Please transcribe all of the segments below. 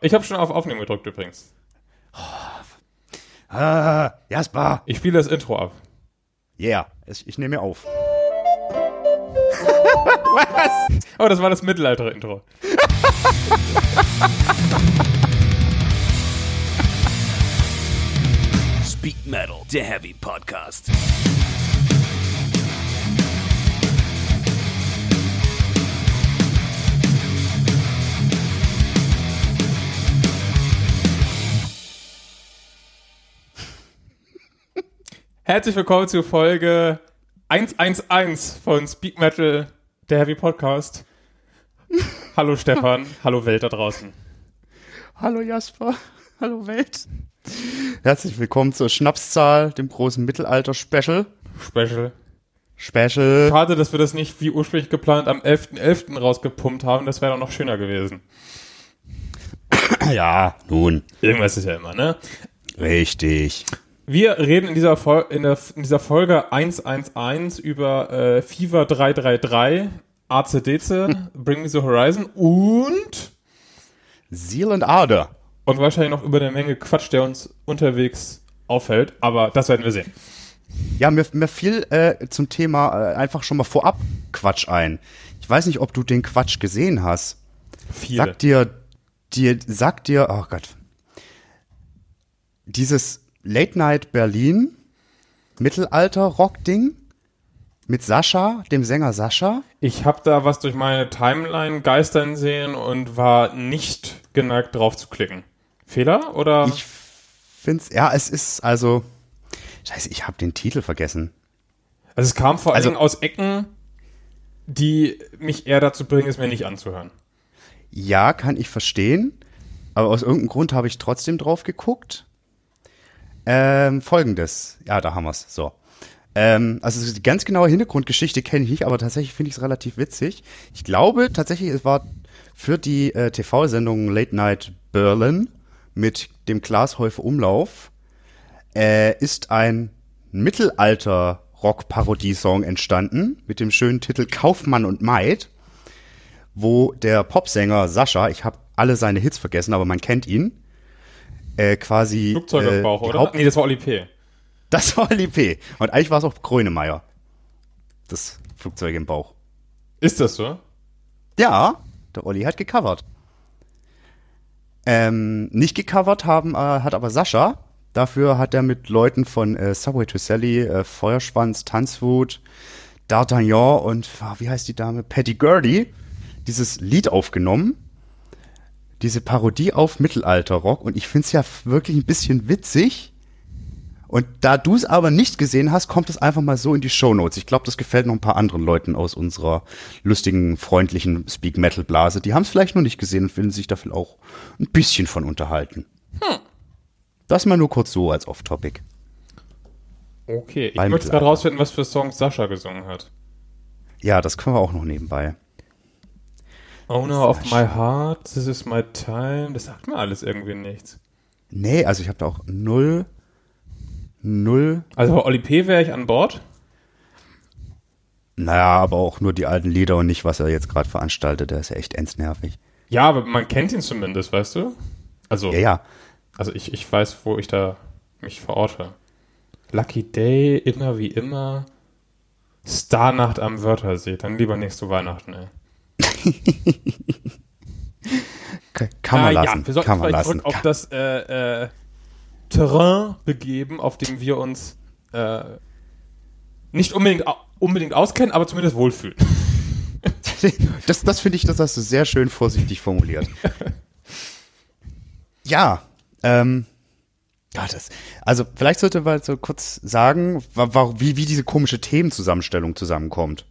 Ich habe schon auf Aufnehmen gedrückt übrigens. Ah, Jasper. Ich spiele das Intro ab. Yeah, ich, ich nehme auf. Was? Oh, das war das Mittelalter-Intro. Speak Metal, der Heavy Podcast. Herzlich willkommen zur Folge 111 von Speak Metal, der Heavy Podcast. Hallo Stefan, hallo Welt da draußen. Hallo Jasper, hallo Welt. Herzlich willkommen zur Schnapszahl, dem großen Mittelalter-Special. Special. Special. Schade, dass wir das nicht wie ursprünglich geplant am 11.11. .11. rausgepumpt haben, das wäre doch noch schöner gewesen. Ja, nun. Irgendwas ist ja immer, ne? Richtig. Wir reden in dieser, Fol in, der, in dieser Folge 111 über äh, Fever 333, ACDC, Bring Me the Horizon und Seal and Ader. und wahrscheinlich noch über eine Menge Quatsch, der uns unterwegs auffällt, aber das werden wir sehen. Ja, mir, mir fiel äh, zum Thema äh, einfach schon mal vorab Quatsch ein. Ich weiß nicht, ob du den Quatsch gesehen hast. Viele. Sagt dir, dir, sagt dir, oh Gott, dieses Late Night Berlin Mittelalter-Rock-Ding mit Sascha, dem Sänger Sascha. Ich habe da was durch meine Timeline geistern sehen und war nicht geneigt drauf zu klicken. Fehler oder? Ich find's, ja, es ist also, scheiße, ich habe den Titel vergessen. also es kam vor Also- allem aus Ecken, die mich eher dazu bringen, es mir nicht anzuhören. Ja, kann ich verstehen, aber aus irgendeinem Grund habe ich trotzdem drauf geguckt. Ähm, Folgendes, ja, da haben wir's. So. Ähm, also die ganz genaue Hintergrundgeschichte kenne ich nicht, aber tatsächlich finde ich es relativ witzig. Ich glaube tatsächlich, es war für die äh, TV-Sendung Late Night Berlin mit dem Glashäufer Umlauf äh, ist ein Mittelalter-Rock-Parodie-Song entstanden mit dem schönen Titel Kaufmann und Maid wo der Popsänger Sascha, ich habe alle seine Hits vergessen, aber man kennt ihn, äh, quasi Flugzeug im äh, Bauch, oder? Haupt- Nee, das war Oli P. das war Ali P. Und eigentlich war es auch Grönemeyer. Das Flugzeug im Bauch. Ist das so? Ja, der Olli hat gecovert. Ähm, nicht gecovert haben, äh, hat aber Sascha. Dafür hat er mit Leuten von äh, Subway to Sally, äh, Feuerschwanz, Tanzwut, D'Artagnan und ah, wie heißt die Dame? Patty Gurdy dieses Lied aufgenommen. Diese Parodie auf Mittelalter-Rock. Und ich find's ja wirklich ein bisschen witzig. Und da du es aber nicht gesehen hast, kommt es einfach mal so in die Shownotes. Ich glaube, das gefällt noch ein paar anderen Leuten aus unserer lustigen, freundlichen Speak Metal Blase. Die haben es vielleicht noch nicht gesehen und will sich dafür auch ein bisschen von unterhalten. Das mal nur kurz so als Off-Topic. Okay, ich möchte gerade Mittelalter. rausfinden, was für Songs Sascha gesungen hat. Ja, das können wir auch noch nebenbei. Owner of my heart, this is my time. Das sagt mir alles irgendwie nichts. Nee, also ich habe da auch null, null, Also bei Oli P. wäre ich an Bord. naja, aber auch nur die alten Lieder und nicht, was er jetzt gerade veranstaltet. Der ist ja echt endsnervig. Ja, aber man kennt ihn zumindest, weißt du? Also, Ja, ja. also ich, ich weiß, wo ich da mich verorte. Lucky Day, immer wie immer. Starnacht am Wörthersee. Dann lieber nächste Weihnachten, ey. Kann man Ah, lassen. Ja, wir sollten kann man lassen. auf das äh, äh, Terrain begeben, auf dem wir uns äh, nicht unbedingt, unbedingt auskennen, aber zumindest wohlfühlen. Das, das finde ich, das hast du sehr schön vorsichtig formuliert. ja, ähm, ja, das, also vielleicht sollte man so kurz sagen, wie, wie diese komische Themenzusammenstellung zusammenkommt.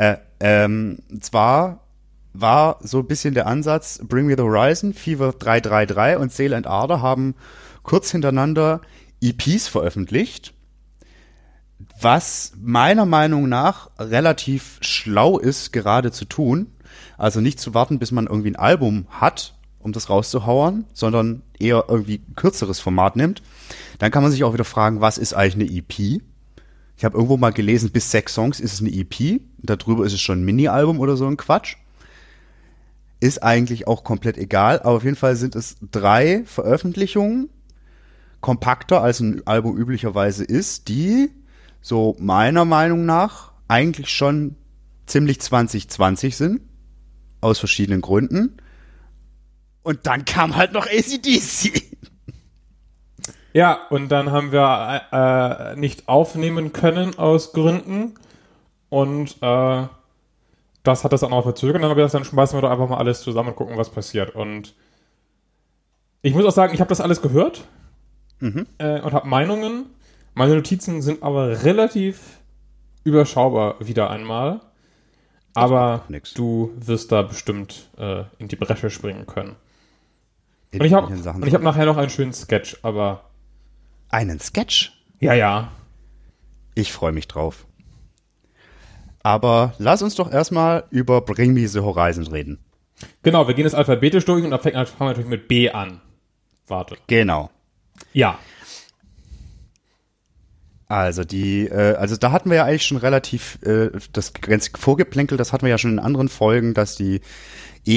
Äh, ähm, zwar war so ein bisschen der Ansatz, Bring Me the Horizon, Fever 333 und Sail and Ardor haben kurz hintereinander EPs veröffentlicht was meiner Meinung nach relativ schlau ist, gerade zu tun. Also nicht zu warten, bis man irgendwie ein Album hat, um das rauszuhauen, sondern eher irgendwie kürzeres Format nimmt. Dann kann man sich auch wieder fragen, was ist eigentlich eine EP? Ich habe irgendwo mal gelesen, bis sechs Songs ist es eine EP. Darüber ist es schon ein Mini-Album oder so ein Quatsch. ist eigentlich auch komplett egal, aber auf jeden Fall sind es drei Veröffentlichungen, kompakter als ein Album üblicherweise ist, die so meiner Meinung nach eigentlich schon ziemlich 2020 sind, aus verschiedenen Gründen. Und dann kam halt noch ACDC. Ja, und dann haben wir äh, nicht aufnehmen können aus Gründen. Und äh, das hat das dann auch verzögert. Und dann habe ich gesagt, dann schmeißen wir doch einfach mal alles zusammen und gucken, was passiert. Und ich muss auch sagen, ich habe das alles gehört äh, und habe Meinungen. Meine Notizen sind aber relativ überschaubar wieder einmal. Aber du wirst da bestimmt äh, in die Bresche springen können. In Und ich habe hab nachher noch einen schönen Sketch, aber einen Sketch. ja, ja. Ich freue mich drauf. Aber lass uns doch erstmal über Bring Me the Horizon reden. Genau, wir gehen das alphabetisch durch und fangen wir natürlich mit B an. Warte. Genau. Ja. Also die, äh, also da hatten wir ja eigentlich schon relativ äh, das ganze Vorgeplänkel, das hatten wir ja schon in anderen Folgen, dass die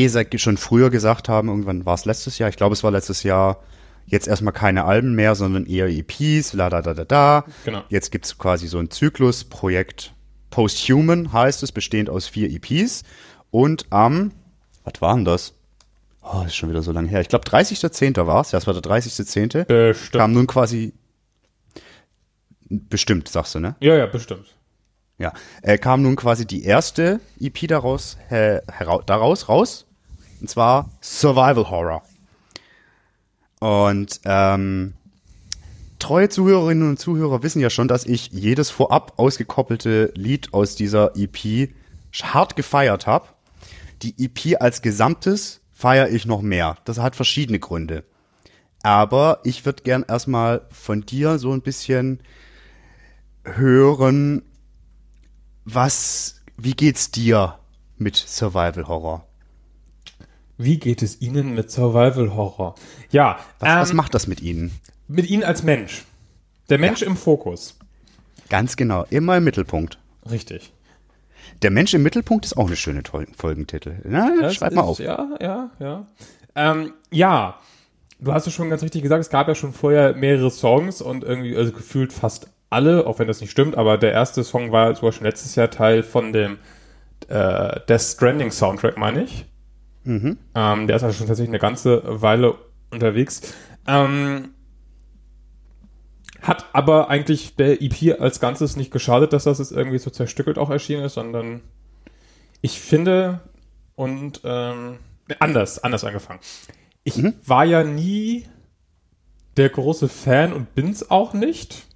seit schon früher gesagt haben, irgendwann war es letztes Jahr, ich glaube es war letztes Jahr, jetzt erstmal keine Alben mehr, sondern eher EPs, la da da da da. Genau. Jetzt gibt's quasi so ein Zyklus, Projekt Posthuman heißt es, bestehend aus vier EPs. Und am, was war denn das? Oh, das ist schon wieder so lange her. Ich glaube 30.10. war es, ja, es war der 30.10. Bestimmt. Kam nun quasi, bestimmt, sagst du, ne? Ja, ja, bestimmt. Ja, äh, kam nun quasi die erste EP daraus, äh, herau daraus raus. Und zwar Survival Horror. Und ähm, treue Zuhörerinnen und Zuhörer wissen ja schon, dass ich jedes vorab ausgekoppelte Lied aus dieser EP hart gefeiert habe. Die EP als Gesamtes feiere ich noch mehr. Das hat verschiedene Gründe. Aber ich würde gern erstmal von dir so ein bisschen hören, was, wie geht's dir mit Survival Horror? Wie geht es Ihnen mit Survival Horror? Ja, Was, ähm, was macht das mit Ihnen? mit Ihnen als Mensch. Der Mensch im Fokus. Ganz genau, immer im Mittelpunkt. Richtig. Der Mensch im Mittelpunkt ist auch eine schöne Folgentitel. Na, Das schreib mal ist- auf. Ja, ja, ja. Ähm, ja, du hast es schon ganz richtig gesagt, es gab ja schon vorher mehrere Songs und irgendwie, also gefühlt fast alle, auch wenn das nicht stimmt, aber der erste Song war sogar schon letztes Jahr Teil von dem äh, Death Stranding Soundtrack, meine ich. Ähm, der ist also schon tatsächlich eine ganze Weile unterwegs. Ähm, hat aber eigentlich der EP als Ganzes nicht geschadet, dass das jetzt irgendwie so zerstückelt auch erschienen ist, sondern ich finde und ähm, anders, anders angefangen. Ich war ja nie der große Fan und bin's auch nicht.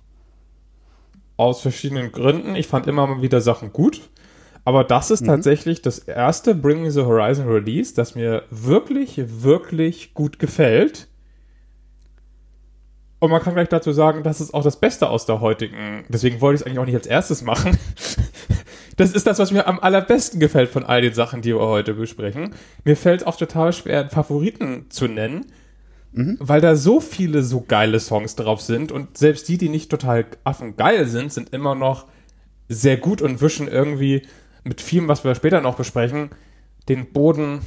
Aus verschiedenen Gründen. Ich fand immer mal wieder Sachen gut. Aber das ist tatsächlich das erste Bring Me the Horizon Release, das mir wirklich, wirklich gut gefällt. Und man kann gleich dazu sagen, das ist auch das Beste aus der heutigen. Deswegen wollte ich es eigentlich auch nicht als erstes machen. Das ist das, was mir am allerbesten gefällt von all den Sachen, die wir heute besprechen. Mir fällt es auch total schwer, einen Favoriten zu nennen, weil da so viele so geile Songs drauf sind und selbst die, die nicht total affengeil sind, sind immer noch sehr gut und wischen irgendwie mit vielem, was wir später noch besprechen, den Boden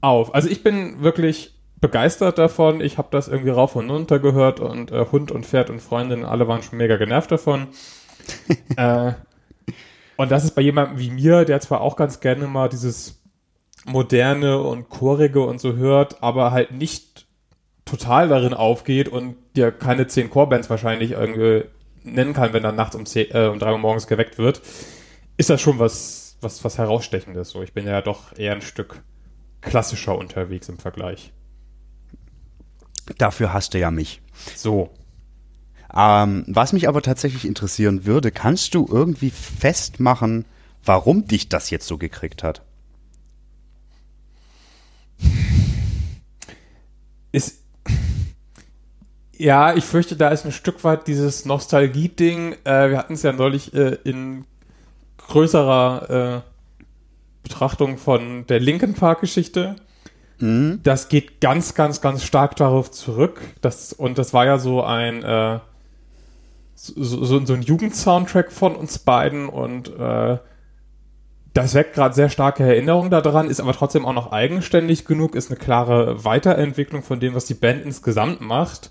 auf. Also ich bin wirklich begeistert davon. Ich habe das irgendwie rauf und runter gehört und äh, Hund und Pferd und Freundin, alle waren schon mega genervt davon. äh, und das ist bei jemandem wie mir, der zwar auch ganz gerne mal dieses moderne und chorige und so hört, aber halt nicht total darin aufgeht und dir keine zehn Chorebands wahrscheinlich irgendwie nennen kann, wenn er nachts um, 10, äh, um drei Uhr morgens geweckt wird, ist das schon was, was, was herausstechendes. So, ich bin ja doch eher ein Stück klassischer unterwegs im Vergleich. Dafür hast du ja mich. So. Ähm, was mich aber tatsächlich interessieren würde, kannst du irgendwie festmachen, warum dich das jetzt so gekriegt hat? ist ja, ich fürchte, da ist ein Stück weit dieses Nostalgie-Ding. Äh, wir hatten es ja neulich äh, in größerer äh, Betrachtung von der Linken Park-Geschichte. Das geht ganz, ganz, ganz stark darauf zurück. Das, und das war ja so ein äh, so, so, so ein Jugendsoundtrack von uns beiden und äh, das weckt gerade sehr starke Erinnerungen daran, ist aber trotzdem auch noch eigenständig genug, ist eine klare Weiterentwicklung von dem, was die Band insgesamt macht.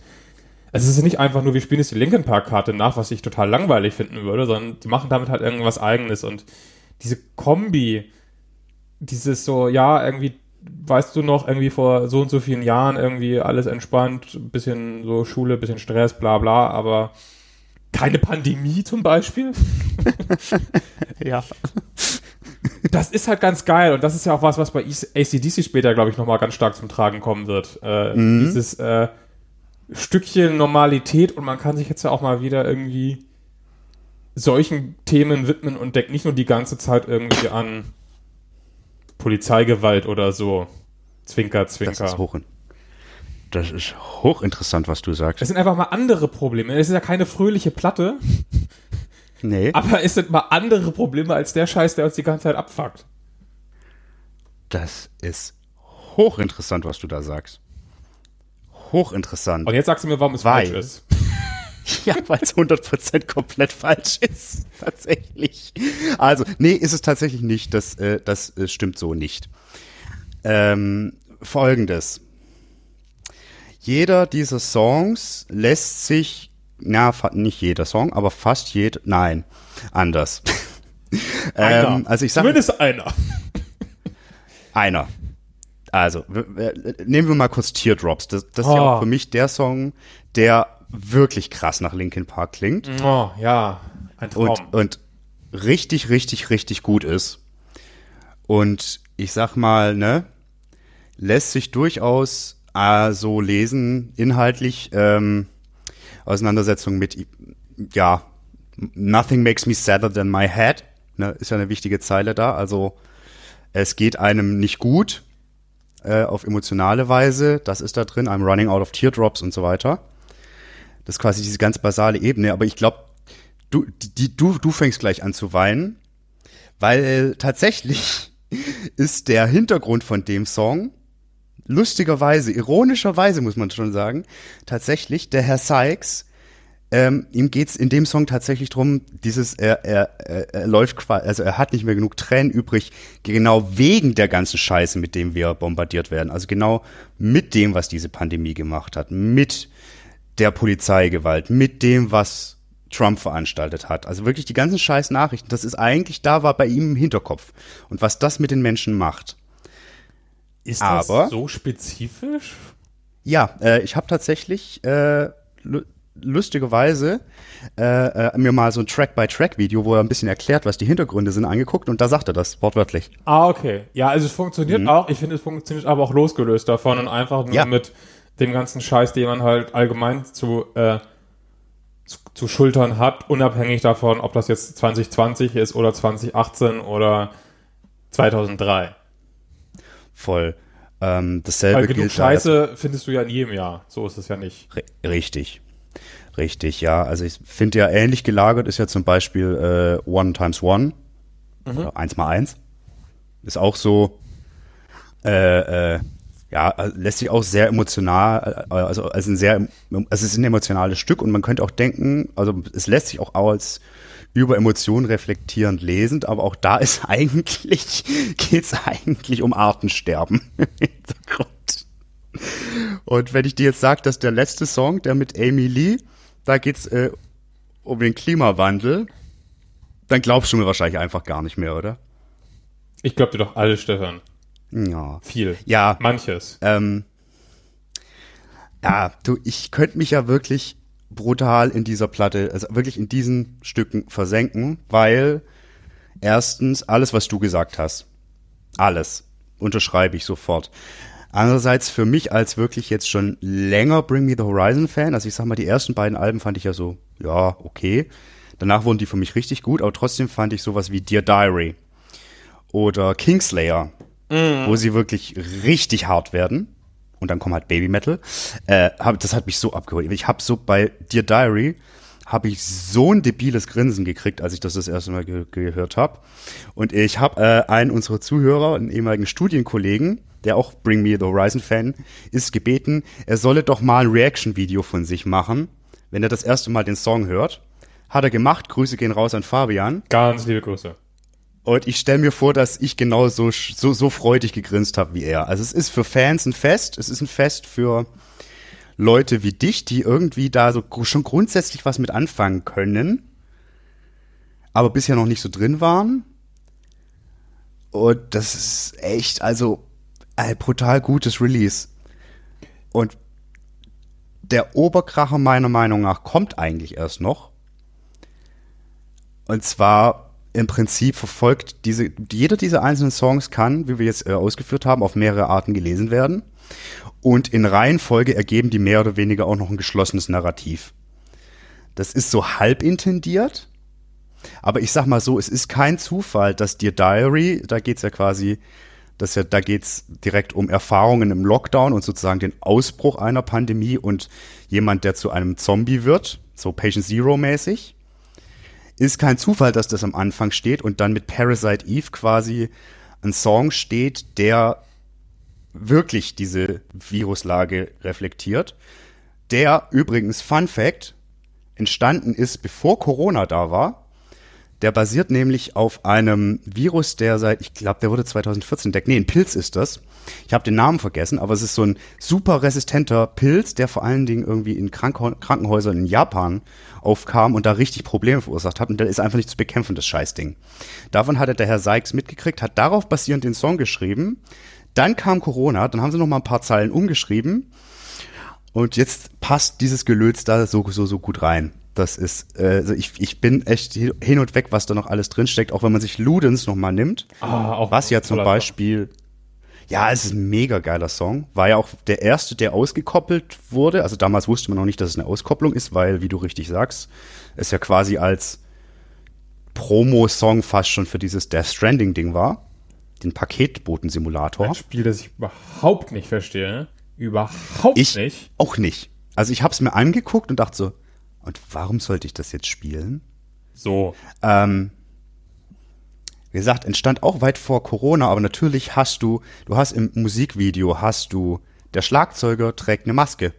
Es ist nicht einfach nur, wir spielen jetzt die Linkin Park Karte nach, was ich total langweilig finden würde, sondern die machen damit halt irgendwas eigenes und diese Kombi, dieses so, ja, irgendwie, weißt du noch, irgendwie vor so und so vielen Jahren irgendwie alles entspannt, bisschen so Schule, bisschen Stress, bla bla, aber keine Pandemie zum Beispiel. Ja. das ist halt ganz geil und das ist ja auch was, was bei ACDC später, glaube ich, nochmal ganz stark zum Tragen kommen wird. Äh, Dieses äh, Stückchen Normalität und man kann sich jetzt ja auch mal wieder irgendwie solchen Themen widmen und denkt nicht nur die ganze Zeit irgendwie an Polizeigewalt oder so. Zwinker, Das Zwinker. ist hoch. Das ist hochinteressant, was du sagst. Es sind einfach mal andere Probleme. Es ist ja keine fröhliche Platte, Nee, aber es sind mal andere Probleme als der Scheiß, der uns die ganze Zeit abfuckt. das ist hochinteressant, was du da sagst. Hochinteressant. Und jetzt sagst du mir, warum es Weil- falsch ist. Ja, weil es 100% komplett falsch ist. Tatsächlich. Also, nee, ist es tatsächlich nicht. Das, äh, das äh, stimmt so nicht. Ähm, Folgendes. Jeder dieser Songs lässt sich, na, nicht jeder Song, aber fast jeder, nein, anders. ähm, also ich sag, Zumindest einer. einer. Also, nehmen wir mal kurz Teardrops. Das, das ist ja Oh. auch für mich der Song, der wirklich krass nach Linkin Park klingt. Oh, ja. Ein Traum. und, und richtig, richtig, richtig gut ist. Und ich sag mal, ne, lässt sich durchaus äh, so lesen, inhaltlich, ähm, Auseinandersetzung mit, ja, nothing makes me sadder than my head, ne, ist ja eine wichtige Zeile da, also es geht einem nicht gut, äh, auf emotionale Weise, das ist da drin, I'm running out of teardrops und so weiter. Das ist quasi diese ganz basale Ebene, aber ich glaube, du, die, du, du fängst gleich an zu weinen, weil tatsächlich ist der Hintergrund von dem Song lustigerweise, ironischerweise muss man schon sagen, tatsächlich der Herr Sykes, ähm, ihm geht's in dem Song tatsächlich drum, dieses, er, er, er, er läuft quasi, also er hat nicht mehr genug Tränen übrig, genau wegen der ganzen Scheiße, mit dem wir bombardiert werden. Also genau mit dem, was diese Pandemie gemacht hat, mit der Polizeigewalt, mit dem, was Trump veranstaltet hat. Also wirklich die ganzen scheiß Nachrichten, das ist eigentlich da war bei ihm im Hinterkopf. Und was das mit den Menschen macht. Ist aber- das so spezifisch? Ja, äh, ich habe tatsächlich äh, lustigerweise äh, äh, mir mal so ein Track-by-Track-Video, wo er ein bisschen erklärt, was die Hintergründe sind, angeguckt und da sagt er das wortwörtlich. Ah, okay. Ja, also es funktioniert auch. Ich finde, es funktioniert aber auch losgelöst davon und einfach nur Ja. mit dem ganzen Scheiß, den man halt allgemein zu, äh, zu, zu schultern hat, unabhängig davon, ob das jetzt 2020 ist oder 2018 oder 2003. Voll. Ähm, dasselbe Weil genug gilt Scheiße findest du ja in jedem Jahr. So ist es ja nicht. Ri- Richtig. Richtig, ja. Also ich finde ja ähnlich gelagert ist ja zum Beispiel äh, One times One oder eins mal eins. Ist auch so, äh, äh, ja, äh, lässt sich auch sehr emotional, äh, also als ein sehr, also es ist ein emotionales Stück und man könnte auch denken, also es lässt sich auch als über Emotionen reflektierend lesend, aber auch da ist eigentlich, geht's eigentlich um Artensterben im Hintergrund. Und wenn ich dir jetzt sage, dass der letzte Song, der mit Amy Lee, da geht's äh, um den Klimawandel, dann glaubst du mir wahrscheinlich einfach gar nicht mehr, oder? Ich glaube dir doch alles, Stefan. Ja. Viel. Ja. Manches. Ähm, ja, du, ich könnte mich ja wirklich brutal in dieser Platte, also wirklich in diesen Stücken versenken, weil erstens alles, was du gesagt hast, alles unterschreibe ich sofort. Andererseits für mich als wirklich jetzt schon länger Bring Me the Horizon Fan, also ich sag mal, die ersten beiden Alben fand ich ja so, ja, okay. Danach wurden die für mich richtig gut, aber trotzdem fand ich sowas wie Dear Diary oder Kingslayer, wo sie wirklich richtig hart werden. Und dann kommt halt Baby Metal. Äh, hab, das hat mich so abgeholt. Ich habe so bei Dear Diary habe ich so ein debiles Grinsen gekriegt, als ich das das erste Mal ge gehört habe. Und ich habe äh, einen unserer Zuhörer, einen ehemaligen Studienkollegen, der auch Bring Me the Horizon Fan ist, gebeten, er solle doch mal ein Reaction-Video von sich machen, wenn er das erste Mal den Song hört. Hat er gemacht. Grüße gehen raus an Fabian. Ganz liebe Grüße. Und ich stelle mir vor, dass ich genau so, so, so freudig gegrinst habe wie er. Also es ist für Fans ein Fest. Es ist ein Fest für Leute wie dich, die irgendwie da so schon grundsätzlich was mit anfangen können, aber bisher noch nicht so drin waren. Und das ist echt, also ein brutal gutes Release. Und der Oberkracher meiner Meinung nach kommt eigentlich erst noch. Und zwar im Prinzip verfolgt diese, jeder dieser einzelnen Songs kann, wie wir jetzt äh, ausgeführt haben, auf mehrere Arten gelesen werden. Und in Reihenfolge ergeben die mehr oder weniger auch noch ein geschlossenes Narrativ. Das ist so halb intendiert. Aber ich sag mal so, es ist kein Zufall, dass Dear Diary, da geht's ja quasi, dass ja, da geht's direkt um Erfahrungen im Lockdown und sozusagen den Ausbruch einer Pandemie und jemand, der zu einem Zombie wird, so Patient Zero mäßig ist kein Zufall, dass das am Anfang steht und dann mit Parasite Eve quasi ein Song steht, der wirklich diese Viruslage reflektiert. Der übrigens, Fun Fact, entstanden ist, bevor Corona da war der basiert nämlich auf einem Virus, der seit, ich glaube, der wurde 2014 entdeckt. Nee, ein Pilz ist das. Ich habe den Namen vergessen, aber es ist so ein super resistenter Pilz, der vor allen Dingen irgendwie in Kranken Krankenhäusern in Japan aufkam und da richtig Probleme verursacht hat. Und der ist einfach nicht zu bekämpfen, das Scheißding. Davon hatte der Herr Sykes mitgekriegt, hat darauf basierend den Song geschrieben. Dann kam Corona, dann haben sie noch mal ein paar Zeilen umgeschrieben. Und jetzt passt dieses Gelöts da so, so, so gut rein. Das ist, äh, also ich, ich bin echt hin und weg, was da noch alles drinsteckt, auch wenn man sich Ludens nochmal nimmt. Ah, auch was ja zum Beispiel, ja, es ist ein mega geiler Song. War ja auch der erste, der ausgekoppelt wurde. Also damals wusste man noch nicht, dass es eine Auskopplung ist, weil, wie du richtig sagst, es ja quasi als Promo-Song fast schon für dieses Death Stranding-Ding war. Den Paketboten-Simulator. Ein Spiel, das ich überhaupt nicht verstehe. Überhaupt ich nicht. Auch nicht. Also ich habe es mir angeguckt und dachte so, und warum sollte ich das jetzt spielen? So. Ähm, wie gesagt, entstand auch weit vor Corona, aber natürlich hast du, du hast im Musikvideo hast du, der Schlagzeuger trägt eine Maske.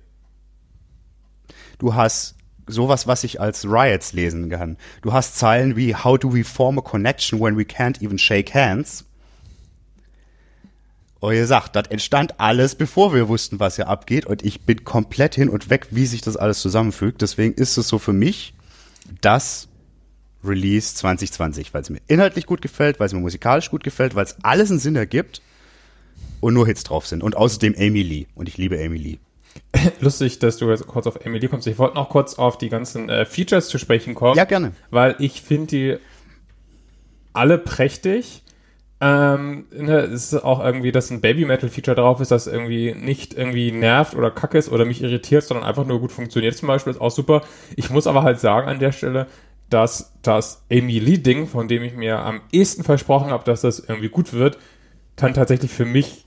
Du hast sowas, was ich als Riots lesen kann. Du hast Zeilen wie How do we form a connection when we can't even shake hands? Und ihr sagt, das entstand alles, bevor wir wussten, was hier abgeht. Und ich bin komplett hin und weg, wie sich das alles zusammenfügt. Deswegen ist es so für mich das Release 2020, weil es mir inhaltlich gut gefällt, weil es mir musikalisch gut gefällt, weil es alles einen Sinn ergibt und nur Hits drauf sind. Und außerdem Amy Lee. Und ich liebe Amy Lee. Lustig, dass du jetzt kurz auf Amy Lee kommst. Ich wollte noch kurz auf die ganzen äh, Features zu sprechen kommen. Ja, gerne. Weil ich finde die alle prächtig. Ähm, ne, es ist auch irgendwie, dass ein Baby-Metal-Feature drauf ist, das irgendwie nicht irgendwie nervt oder kacke ist oder mich irritiert, sondern einfach nur gut funktioniert zum Beispiel, ist auch super. Ich muss aber halt sagen an der Stelle, dass das Amy Lee-Ding, von dem ich mir am ehesten versprochen habe, dass das irgendwie gut wird, dann tatsächlich für mich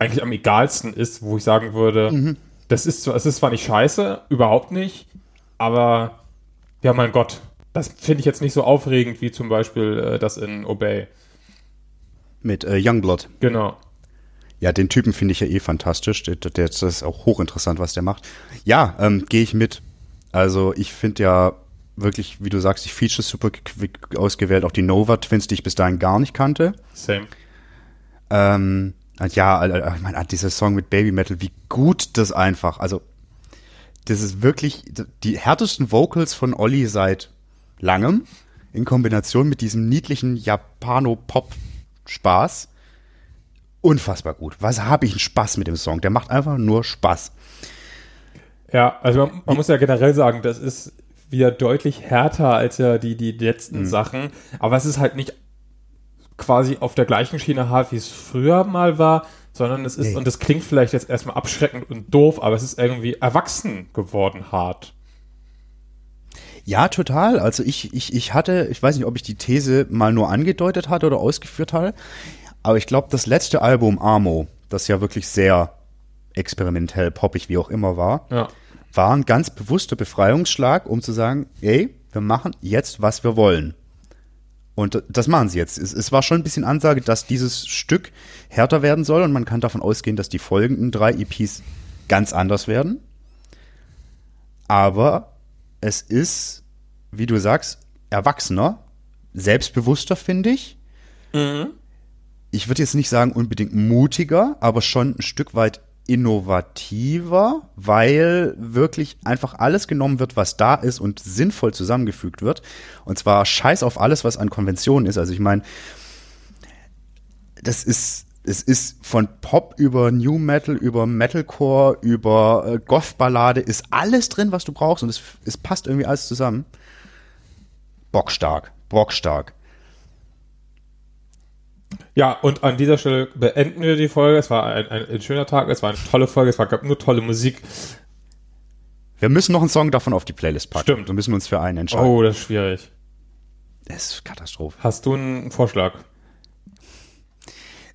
eigentlich am egalsten ist, wo ich sagen würde, mhm. das ist zwar, es ist zwar nicht scheiße, überhaupt nicht, aber ja, mein Gott, das finde ich jetzt nicht so aufregend wie zum Beispiel äh, das in Obey. Mit äh, Youngblood. Genau. Ja, den Typen finde ich ja eh fantastisch. Der, der, das ist auch hochinteressant, was der macht. Ja, ähm, gehe ich mit. Also ich finde ja wirklich, wie du sagst, die Features super ausgewählt. Auch die Nova Twins, die ich bis dahin gar nicht kannte. Same. Ähm, ja, ich meine, dieser Song mit Baby Metal, wie gut das einfach. Also das ist wirklich die härtesten Vocals von Olli seit langem in Kombination mit diesem niedlichen Japano-Pop Spaß. Unfassbar gut. Was habe ich einen Spaß mit dem Song? Der macht einfach nur Spaß. Ja, also man, man muss ja generell sagen, das ist wieder deutlich härter als ja die, die letzten mhm. Sachen. Aber es ist halt nicht quasi auf der gleichen Schiene hart, wie es früher mal war, sondern es ist, nee. und das klingt vielleicht jetzt erstmal abschreckend und doof, aber es ist irgendwie erwachsen geworden hart. Ja, total. Also ich, ich, ich hatte, ich weiß nicht, ob ich die These mal nur angedeutet hatte oder ausgeführt hatte, aber ich glaube, das letzte Album Amo, das ja wirklich sehr experimentell, poppig, wie auch immer war, ja. war ein ganz bewusster Befreiungsschlag, um zu sagen, ey, wir machen jetzt, was wir wollen. Und das machen sie jetzt. Es, es, war schon ein bisschen Ansage, dass dieses Stück härter werden soll und man kann davon ausgehen, dass die folgenden drei EPs ganz anders werden. Aber es ist, wie du sagst, erwachsener, selbstbewusster, finde ich. Ich würde jetzt nicht sagen unbedingt mutiger, aber schon ein Stück weit innovativer, weil wirklich einfach alles genommen wird, was da ist und sinnvoll zusammengefügt wird. Und zwar scheiß auf alles, was an Konventionen ist. Also ich meine, das ist, es ist von Pop über New Metal, über Metalcore, über äh, Goth-Ballade, ist alles drin, was du brauchst und es, es passt irgendwie alles zusammen. Bockstark, bockstark. Ja, und an dieser Stelle beenden wir die Folge. Es war ein, ein, ein schöner Tag, es war eine tolle Folge, es war, gab nur tolle Musik. Wir müssen noch einen Song davon auf die Playlist packen. Stimmt. Wir müssen uns für einen entscheiden. Oh, das ist schwierig. Das ist Katastrophe. Hast du einen Vorschlag?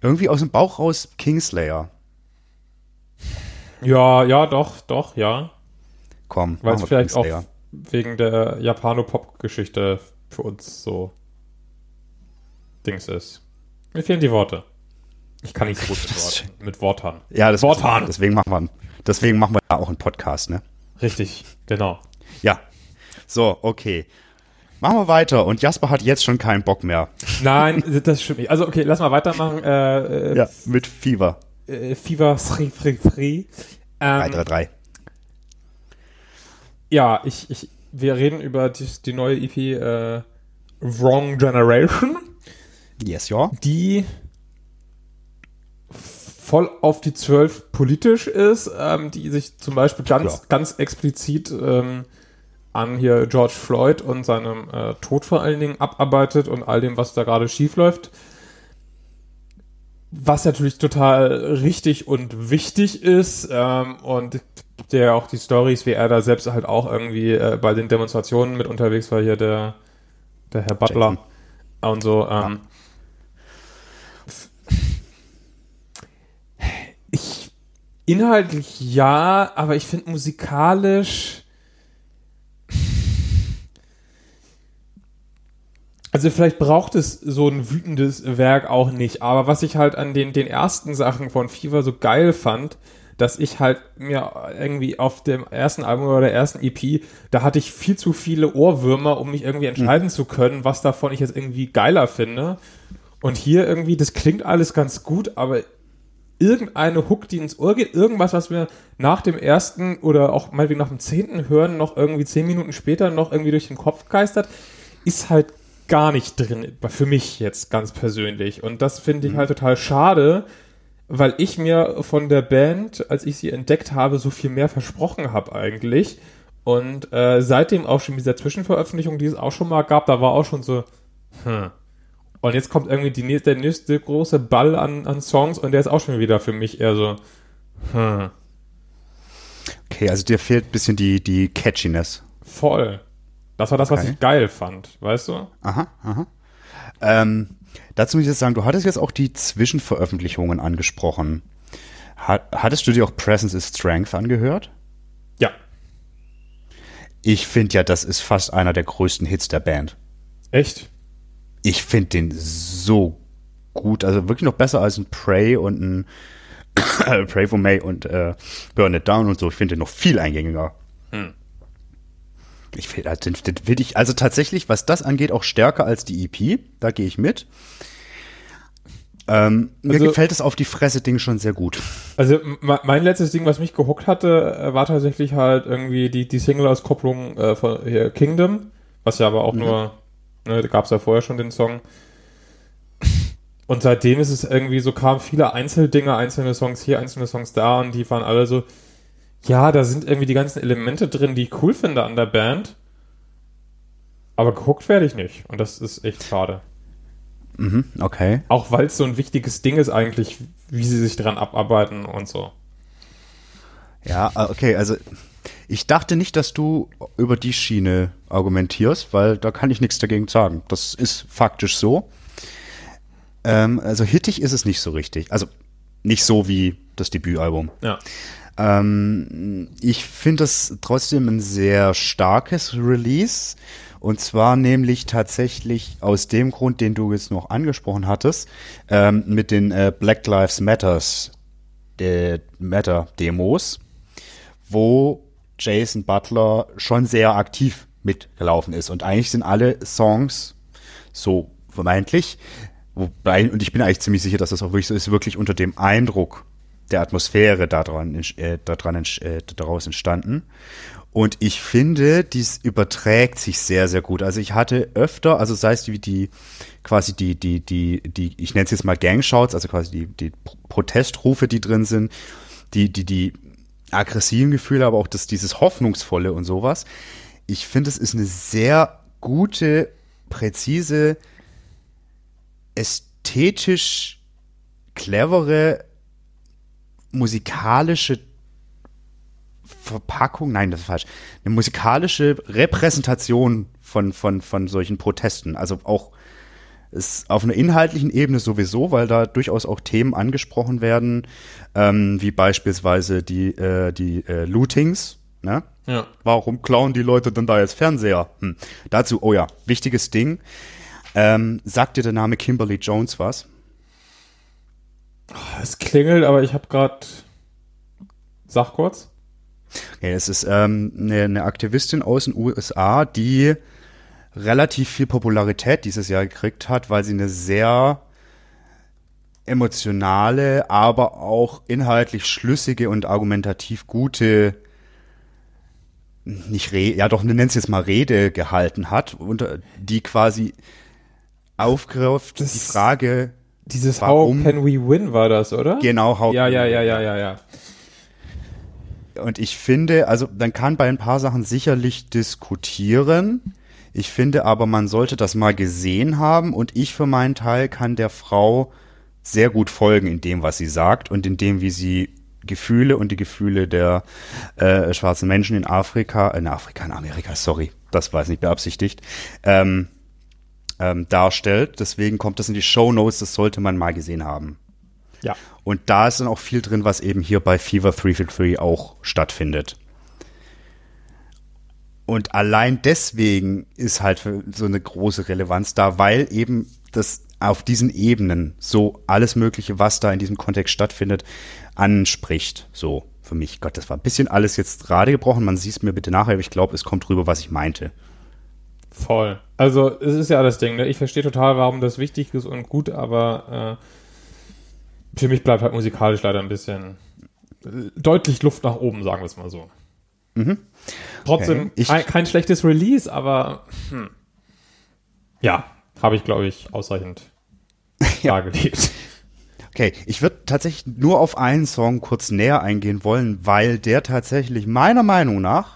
Irgendwie aus dem Bauch raus Kingslayer. Ja, ja, doch, doch, ja. Komm, Weil es vielleicht auch Kingslayer. wegen der Japano-Pop-Geschichte für uns so Dings ist. Mir fehlen die Worte. Ich kann nicht so gut mit Worten. Mit Wortern. Ja, das Worthahn. Deswegen machen wir, deswegen machen wir ja auch einen Podcast, ne? Richtig, genau. Ja. So, okay. Machen wir weiter. Und Jasper hat jetzt schon keinen Bock mehr. Nein, das stimmt nicht. Also okay, lass mal weitermachen. Äh, äh, Ja, mit Fever. äh, Fever Free Free Free. Ähm, 333. ja, ich, ich, wir reden über die, die neue EP äh, Wrong Generation, Yes, ja. die voll auf die Zwölf politisch ist, ähm, die sich zum Beispiel ganz, Ja. ganz explizit ähm, an hier George Floyd und seinem äh, Tod vor allen Dingen abarbeitet und all dem, was da gerade schief läuft. Was natürlich total richtig und wichtig ist ähm, und der auch die Stories, wie er da selbst halt auch irgendwie äh, bei den Demonstrationen mit unterwegs war, hier der, der Herr Butler und so. Ähm, Ich inhaltlich ja, aber ich finde musikalisch. Also vielleicht braucht es so ein wütendes Werk auch nicht, aber was ich halt an den, den ersten Sachen von Fever so geil fand, dass ich halt mir irgendwie auf dem ersten Album oder der ersten EP, da hatte ich viel zu viele Ohrwürmer, um mich irgendwie entscheiden zu können, was davon ich jetzt irgendwie geiler finde. Und hier irgendwie, das klingt alles ganz gut, aber irgendeine Hook, die ins Ohr geht, irgendwas, was mir nach dem ersten oder auch meinetwegen nach dem zehnten Hören noch irgendwie zehn Minuten später noch irgendwie durch den Kopf geistert, ist halt gar nicht drin, für mich jetzt ganz persönlich. Und das finde ich halt total schade, weil ich mir von der Band, als ich sie entdeckt habe, so viel mehr versprochen habe eigentlich. Und äh, seitdem auch schon dieser Zwischenveröffentlichung, die es auch schon mal gab, da war auch schon so, hm. Und jetzt kommt irgendwie die, der nächste große Ball an, an Songs und der ist auch schon wieder für mich eher so, hm, Okay, also dir fehlt ein bisschen die, die Catchiness. voll. Das war das, was Okay. ich geil fand, weißt du? Aha, aha. Ähm, dazu muss ich jetzt sagen, du hattest jetzt auch die Zwischenveröffentlichungen angesprochen. Hat, hattest du dir auch Presence is Strength angehört? Ja. Ich finde ja, das ist fast einer der größten Hits der Band. Echt? Ich finde den so gut, also wirklich noch besser als ein Pray und ein Pray for May und äh, Burn It Down und so. Ich finde den noch viel eingängiger. Ich finde, den, den finde ich, also tatsächlich, was das angeht, auch stärker als die EP. Da gehe ich mit. Ähm, mir Also- gefällt das auf die Fresse-Ding schon sehr gut. Also mein letztes Ding, was mich gehuckt hatte, äh, war tatsächlich halt irgendwie die, die Single-Auskopplung äh, von hier Kingdom, was ja aber auch nur, ne, da gab es ja vorher schon den Song. Und seitdem ist es irgendwie so, kamen viele Einzeldinge, einzelne Songs hier, einzelne Songs da und die waren alle so, ja, da sind irgendwie die ganzen Elemente drin, die ich cool finde an der Band. Aber gehuckt werde ich nicht. Und das ist echt schade. Mhm, okay. Auch weil es so ein wichtiges Ding ist eigentlich, wie sie sich dran abarbeiten und so. Ja, äh, okay, also ich dachte nicht, dass du über die Schiene argumentierst, weil da kann ich nichts dagegen sagen. Das ist faktisch so. Ähm, also hittig ist es nicht so richtig. Also nicht so wie das Debütalbum. Ja. Ähm, ich finde es trotzdem ein sehr starkes Release. Und zwar nämlich tatsächlich aus dem Grund, den du jetzt noch angesprochen hattest, ähm, mit den äh, Black Lives Matters äh, Matter Demos, wo Jason Butler schon sehr aktiv mitgelaufen ist. Und eigentlich sind alle Songs so vermeintlich wobei, und ich bin eigentlich ziemlich sicher, dass das auch wirklich so ist, wirklich unter dem Eindruck der Atmosphäre daran, äh, daran äh, daraus entstanden. Und ich finde, dies überträgt sich sehr, sehr gut. Also ich hatte öfter, also sei es die, die quasi die, die, die, die, ich nenne es jetzt mal Gangshouts, also quasi die, die Protestrufe, die drin sind, die, die, die aggressiven Gefühle, aber auch das, dieses Hoffnungsvolle und sowas. Ich finde, es ist eine sehr gute, präzise, ästhetisch clevere, musikalische Verpackung, nein, das ist falsch, eine musikalische Repräsentation von, von, von solchen Protesten. Also auch ist auf einer inhaltlichen Ebene sowieso, weil da durchaus auch Themen angesprochen werden, ähm, wie beispielsweise die, äh, die äh, Lootings. Ne? Ja. Warum klauen die Leute denn da jetzt Fernseher? Hm. Dazu, oh ja, wichtiges Ding. Ähm, sagt dir der Name Kimberly Jones was? Es klingelt, aber ich habe gerade. Sag kurz. Okay, es ist ähm, eine, eine Aktivistin aus den USA, die relativ viel Popularität dieses Jahr gekriegt hat, weil sie eine sehr emotionale, aber auch inhaltlich schlüssige und argumentativ gute nicht Rede, ja doch, nennt es jetzt mal Rede gehalten hat, und die quasi aufgreift die Frage. Dieses Warum? How Can We Win war das, oder? Genau, how Ja, ja, ja, ja, ja, ja. Und ich finde, also man kann bei ein paar Sachen sicherlich diskutieren. Ich finde aber, man sollte das mal gesehen haben und ich für meinen Teil kann der Frau sehr gut folgen in dem, was sie sagt und in dem, wie sie Gefühle und die Gefühle der äh, schwarzen Menschen in Afrika, in Afrika, in Amerika, sorry, das war es nicht beabsichtigt, ähm, ähm, darstellt. Deswegen kommt das in die Show Notes, das sollte man mal gesehen haben. Ja. Und da ist dann auch viel drin, was eben hier bei Fever 343 auch stattfindet. Und allein deswegen ist halt so eine große Relevanz da, weil eben das auf diesen Ebenen so alles Mögliche, was da in diesem Kontext stattfindet, anspricht. So für mich. Gott, das war ein bisschen alles jetzt gerade gebrochen. Man sieht es mir bitte nachher, aber ich glaube, es kommt rüber, was ich meinte. Voll. Also, es ist ja das Ding, ne? Ich verstehe total, warum das wichtig ist und gut, aber äh, für mich bleibt halt musikalisch leider ein bisschen äh, deutlich Luft nach oben, sagen wir es mal so. Mhm. Trotzdem Okay. Kein, kein schlechtes Release, aber hm. ja, habe ich, glaube ich, ausreichend dargelegt. Okay, ich würde tatsächlich nur auf einen Song kurz näher eingehen wollen, weil der tatsächlich meiner Meinung nach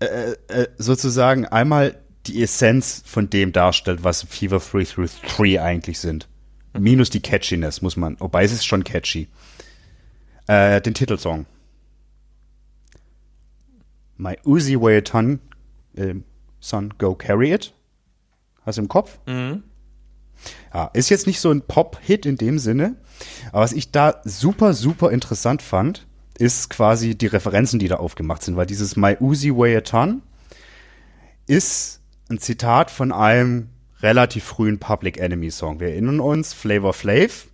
äh, äh, sozusagen einmal die Essenz von dem darstellt, was Fever 333 eigentlich sind. Minus die Catchiness, muss man, wobei es ist schon catchy. Äh, den Titelsong. My Uzi Way a Ton, äh, Son, Go Carry It. Hast du im Kopf? Ja, ist jetzt nicht so ein Pop-Hit in dem Sinne, aber was ich da super, super interessant fand, ist quasi die Referenzen, die da aufgemacht sind, weil dieses My Uzi Way a Ton ist ein Zitat von einem relativ frühen Public Enemy Song. Wir erinnern uns, Flavor Flav,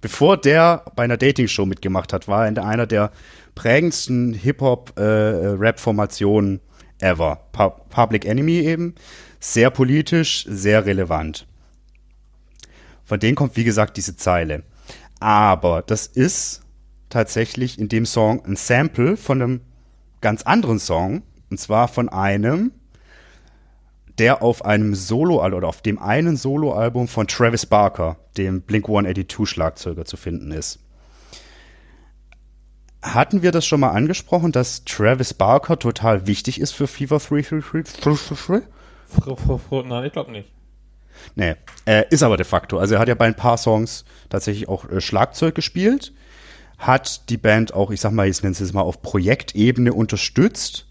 bevor der bei einer Dating-Show mitgemacht hat, war er in einer der prägendsten Hip-Hop-Rap-Formationen ever. Pu Public Enemy eben, sehr politisch, sehr relevant. Von denen kommt, wie gesagt, diese Zeile. Aber das ist tatsächlich in dem Song ein Sample von einem ganz anderen Song. Und zwar von einem, der auf einem Solo oder auf dem einen Soloalbum von Travis Barker, dem Blink 182 Schlagzeuger, zu finden ist. Hatten wir das schon mal angesprochen, dass Travis Barker total wichtig ist für Fever 333? Fr- fr- fr- Nein, ich glaube nicht. Nee, äh, ist aber de facto. Also er hat ja bei ein paar Songs tatsächlich auch äh, Schlagzeug gespielt, hat die Band auch, ich sag mal, ich nenne es jetzt mal auf Projektebene unterstützt.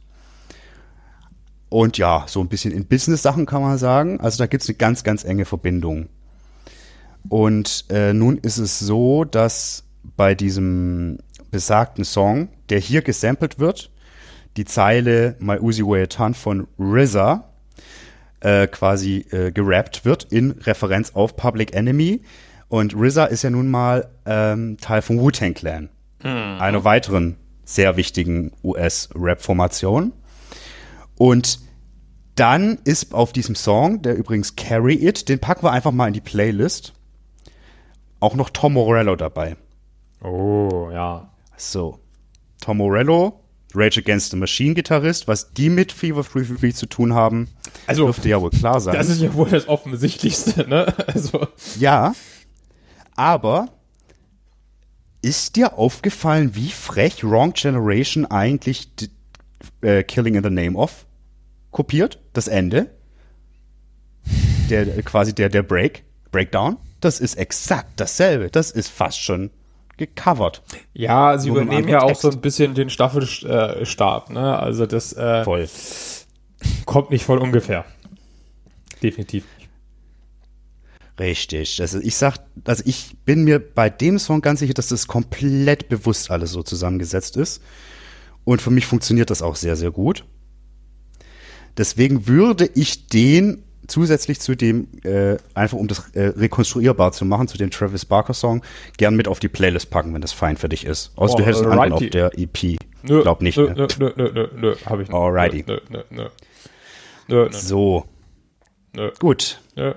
Und ja, so ein bisschen in Business-Sachen kann man sagen. Also da gibt's eine ganz, ganz enge Verbindung. Und äh, nun ist es so, dass bei diesem besagten Song, der hier gesampelt wird, die Zeile My Uzi Way a von RZA äh, quasi äh, gerappt wird in Referenz auf Public Enemy. Und RZA ist ja nun mal ähm, Teil vom Wu-Tang Clan, einer weiteren sehr wichtigen US-Rap-Formation. Und Dann ist auf diesem Song, der übrigens Carry It, den packen wir einfach mal in die Playlist, auch noch Tom Morello dabei. Oh, ja. So, Tom Morello, Rage Against the Machine Gitarrist, was die mit Fever 333 zu tun haben, Also, dürfte ja wohl klar sein. das ist ja wohl das Offensichtlichste, ne? Also, Ja, aber ist dir aufgefallen, wie frech Wrong Generation eigentlich äh, Killing in the Name of kopiert? Das Ende? Der quasi der der Break, Breakdown? Das ist exakt dasselbe. Das ist fast schon gecovert. ja, sie Nur übernehmen ja auch so ein bisschen den Staffelstab, ne? Also, das äh, Voll. kommt nicht voll ungefähr. Definitiv. Richtig. Also ich sag, also ich bin mir bei dem Song ganz sicher, dass das komplett bewusst alles so zusammengesetzt ist. Und für mich funktioniert das auch sehr, sehr gut. Deswegen würde ich den zusätzlich zu dem, äh, einfach um das äh, rekonstruierbar zu machen, zu dem Travis Barker Song, gern mit auf die Playlist packen, wenn das fein für dich ist. Außer Oh, du hättest einen anderen auf der EP. Nö, Glaub nicht. Nö, ne? nö, nö, nö, nö, hab ich nicht. Alrighty. Nö, nö, nö. Nö, nö, So, nö, gut. nö.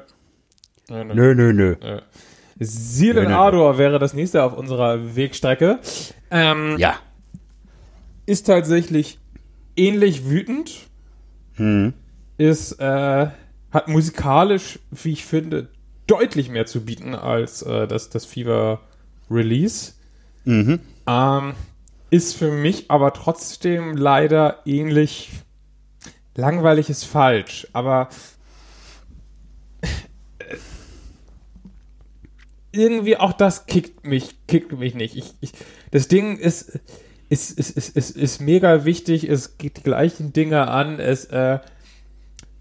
Nö, nö. Nö, nö, nö. Nö. Silen. Ardor wäre das nächste auf unserer Wegstrecke. Ähm, Ja. Ist tatsächlich ähnlich wütend. Hm. Ist, äh, hat musikalisch, wie ich finde, deutlich mehr zu bieten als äh, das, das Fever Release. Mhm. Ähm, ist für mich aber trotzdem leider ähnlich langweilig ist falsch, aber irgendwie auch das kickt mich, kickt mich nicht. Ich, ich, das Ding ist, ist, ist, ist, ist, ist mega wichtig, es geht die gleichen Dinge an, es äh,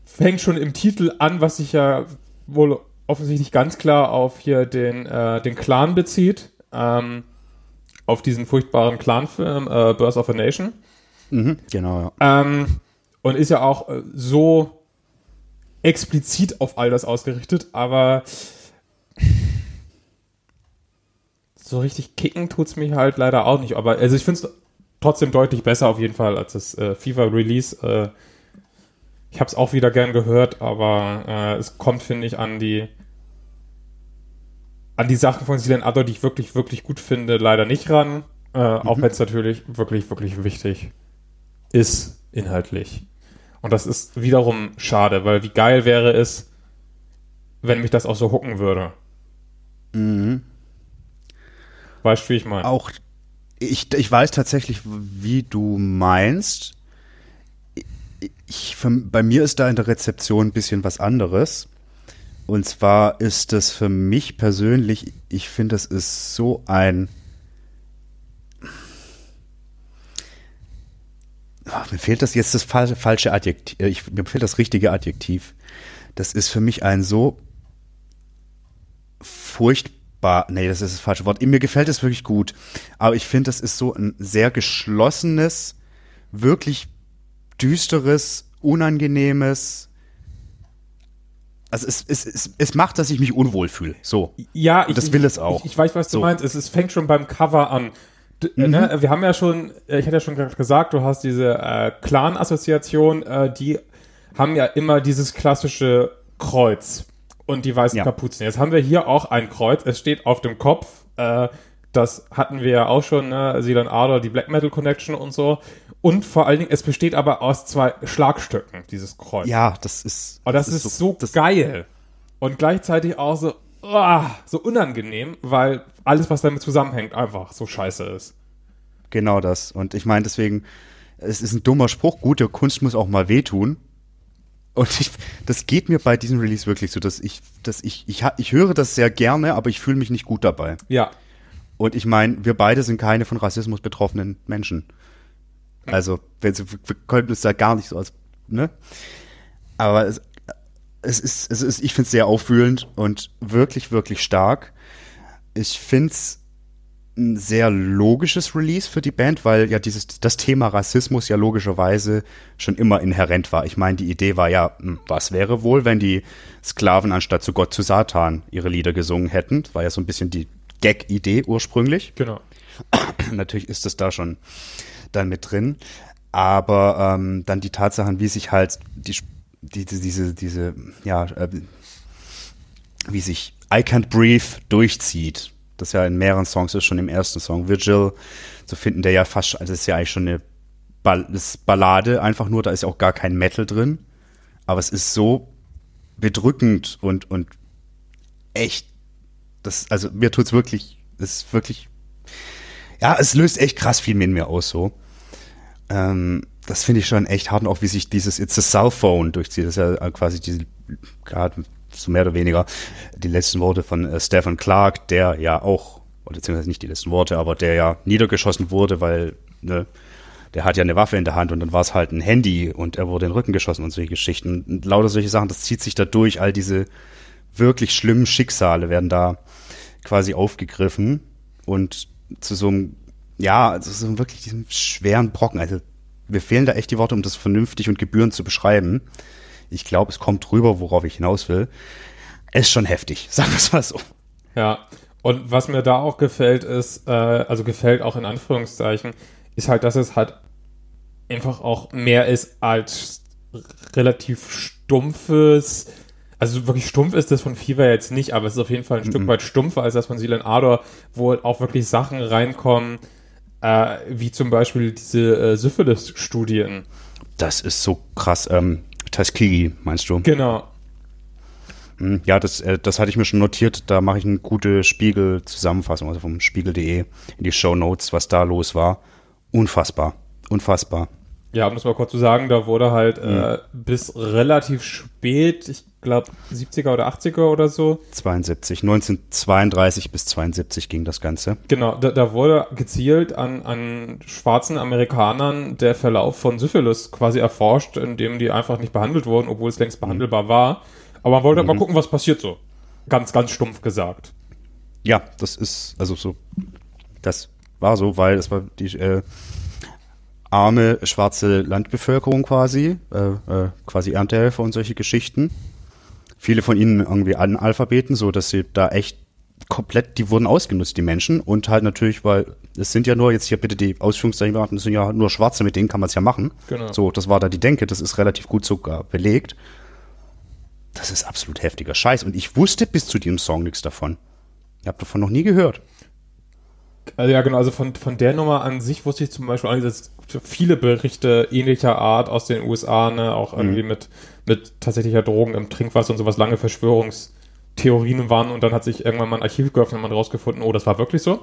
fängt schon im Titel an, was sich ja wohl offensichtlich ganz klar auf hier den, äh, den Clan bezieht. Ähm, auf diesen furchtbaren Clan-Film äh, Birth of a Nation. Mhm. Genau, ja. Ähm, und ist ja auch äh, so explizit auf all das ausgerichtet, aber so richtig kicken tut's mich halt leider auch nicht. Aber also ich finde es trotzdem deutlich besser auf jeden Fall als das äh, FIFA Release. Äh, ich habe es auch wieder gern gehört, aber äh, es kommt finde ich an die an die Sachen von Silent Adder, die ich wirklich wirklich gut finde, leider nicht ran. Äh, Auch wenn es natürlich wirklich wirklich wichtig ist inhaltlich. Und das ist wiederum schade, weil wie geil wäre es, wenn mich das auch so hucken würde. Mhm. Weißt du, wie ich meine? Auch ich, ich weiß tatsächlich, wie du meinst. Ich, bei mir ist da in der Rezeption ein bisschen was anderes. Und zwar ist das für mich persönlich, ich finde, das ist so ein. Ach, mir fehlt das jetzt das fal- falsche Adjektiv. äh, Ich, mir fehlt das richtige Adjektiv. Das ist für mich ein so furchtbar. Nee, das ist das falsche Wort. Mir gefällt es wirklich gut. Aber ich finde, das ist so ein sehr geschlossenes, wirklich düsteres, unangenehmes. Also es, es, es, es macht, dass ich mich unwohl fühle. So. Ja, Und das will es auch. Ich, ich weiß, was du So. meinst. Es, es fängt schon beim Cover an. D Mhm. ne? Wir haben ja schon, äh, ich hatte ja schon gerade gesagt, du hast diese äh, Clan-Assoziation, äh, die haben ja immer dieses klassische Kreuz und die weißen Ja. Kapuzen. Jetzt haben wir hier auch ein Kreuz. Es steht auf dem Kopf. Äh, das hatten wir ja auch schon, ne? Silan Ardor, die Black Metal Connection und so. Und vor allen Dingen, es besteht aber aus zwei Schlagstöcken, dieses Kreuz. Ja, das ist. Aber das, ist, so, das, geil. Und gleichzeitig auch so, ah, so unangenehm, weil alles, was damit zusammenhängt, einfach so scheiße ist. Genau das. Und ich meine, deswegen, es ist ein dummer Spruch. Gute Kunst muss auch mal wehtun. Und ich, das geht mir bei diesem Release wirklich so, dass ich, dass ich, ich, ich höre das sehr gerne, aber ich fühle mich nicht gut dabei. Ja. Und ich meine, wir beide sind keine von Rassismus betroffenen Menschen. Also, wir, wir könnten es da gar nicht so als, ne? Aber es, es ist, es ist, ich finde es sehr aufwühlend und wirklich, wirklich stark. Ich finde es ein sehr logisches Release für die Band, weil ja dieses, das Thema Rassismus ja logischerweise schon immer inhärent war. Ich meine, die Idee war ja, hm, was wäre wohl, wenn die Sklaven anstatt zu Gott zu Satan ihre Lieder gesungen hätten? Das war ja so ein bisschen die Gag-Idee ursprünglich. Genau. Natürlich ist es da schon dann mit drin. Aber ähm, dann die Tatsachen, wie sich halt die, die, diese, diese, ja, äh, wie sich I Can't Breathe durchzieht. Das ja in mehreren Songs ist, schon im ersten Song. Vigil zu finden, der ja fast, also ist ja eigentlich schon eine Ball Ballade, einfach nur, da ist ja auch gar kein Metal drin. Aber es ist so bedrückend und, und echt, das, also mir tut's wirklich, es ist wirklich, ja, es löst echt krass viel in mir aus, so. Ähm, das finde ich schon echt hart, und auch wie sich dieses It's a Cell Phone durchzieht. Das ist ja quasi diese, gerade so mehr oder weniger die letzten Worte von äh, Stephen Clark, der ja auch, oder beziehungsweise nicht die letzten Worte, aber der ja niedergeschossen wurde, weil, ne, der hat ja eine Waffe in der Hand und dann war es halt ein Handy und er wurde in den Rücken geschossen und solche Geschichten. Und lauter solche Sachen, das zieht sich da durch, all diese wirklich schlimmen Schicksale werden da quasi aufgegriffen und zu so einem, ja, zu so einem wirklich diesem schweren Brocken. Also mir fehlen da echt die Worte, um das vernünftig und gebührend zu beschreiben. Ich glaube, es kommt drüber, worauf ich hinaus will. Es ist schon heftig, sagen wir es mal so. Ja, und was mir da auch gefällt ist, äh, also gefällt auch in Anführungszeichen, ist halt, dass es halt einfach auch mehr ist als relativ stumpfes, also wirklich stumpf ist das von Fever jetzt nicht, aber es ist auf jeden Fall ein Stück weit stumpfer als das von Silen Ador, wo auch wirklich Sachen reinkommen, äh, wie zum Beispiel diese äh, Syphilis-Studien. Das ist so krass. Ähm, Tuskegee, meinst du? Genau. Hm, Ja, das, äh, das hatte ich mir schon notiert. Da mache ich eine gute Spiegel-Zusammenfassung, also vom Spiegel.de in die Show Notes, was da los war. Unfassbar. Unfassbar. Ja, um das mal kurz zu sagen, da wurde halt äh, bis relativ spät, ich glaube 70er oder 80er oder so, 72. 1932 bis 72 ging das Ganze. Genau, da, da wurde gezielt an, an schwarzen Amerikanern der Verlauf von Syphilis quasi erforscht, indem die einfach nicht behandelt wurden, obwohl es längst behandelbar war. Aber man wollte halt mal gucken, was passiert so. Ganz, ganz stumpf gesagt. Ja, das ist, also so, das war so, weil es war die äh, arme schwarze Landbevölkerung quasi, äh, äh, quasi Erntehelfer und solche Geschichten. Viele von ihnen irgendwie Analphabeten, so dass sie da echt komplett, die wurden ausgenutzt, die Menschen. Und halt natürlich, weil es sind ja nur, jetzt hier bitte die Ausführungszeichen beachten, es sind ja nur Schwarze, mit denen kann man es ja machen. Genau. So, das war da die Denke, das ist relativ gut sogar belegt. Das ist absolut heftiger Scheiß. Und ich wusste bis zu diesem Song nichts davon. Ich habe davon noch nie gehört. Also ja, genau, also von, von der Nummer an sich wusste ich zum Beispiel auch nicht, dass viele Berichte ähnlicher Art aus den USA, ne, auch irgendwie mit, mit tatsächlicher Drogen im Trinkwasser und sowas lange Verschwörungstheorien waren und dann hat sich irgendwann mal ein Archiv geöffnet und man rausgefunden, oh, das war wirklich so.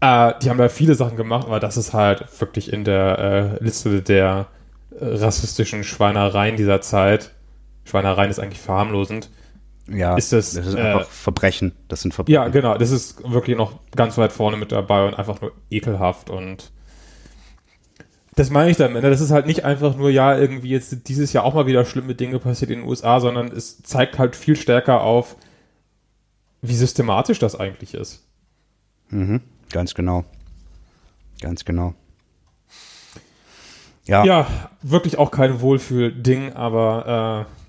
Äh, die haben da viele Sachen gemacht, aber das ist halt wirklich in der äh, Liste der äh, rassistischen Schweinereien dieser Zeit. Schweinereien ist eigentlich verharmlosend. Ja, Ist das, das ist äh, einfach Verbrechen. Das sind Verbrechen. Ja, genau. Das ist wirklich noch ganz weit vorne mit dabei und einfach nur ekelhaft und das meine ich damit. Ne? Das ist halt nicht einfach nur, ja, irgendwie jetzt dieses Jahr auch mal wieder schlimme Dinge passiert in den USA, sondern es zeigt halt viel stärker auf, wie systematisch das eigentlich ist. Mhm, ganz genau. Ganz genau. Ja, Ja, wirklich auch kein Wohlfühl-Ding, aber äh,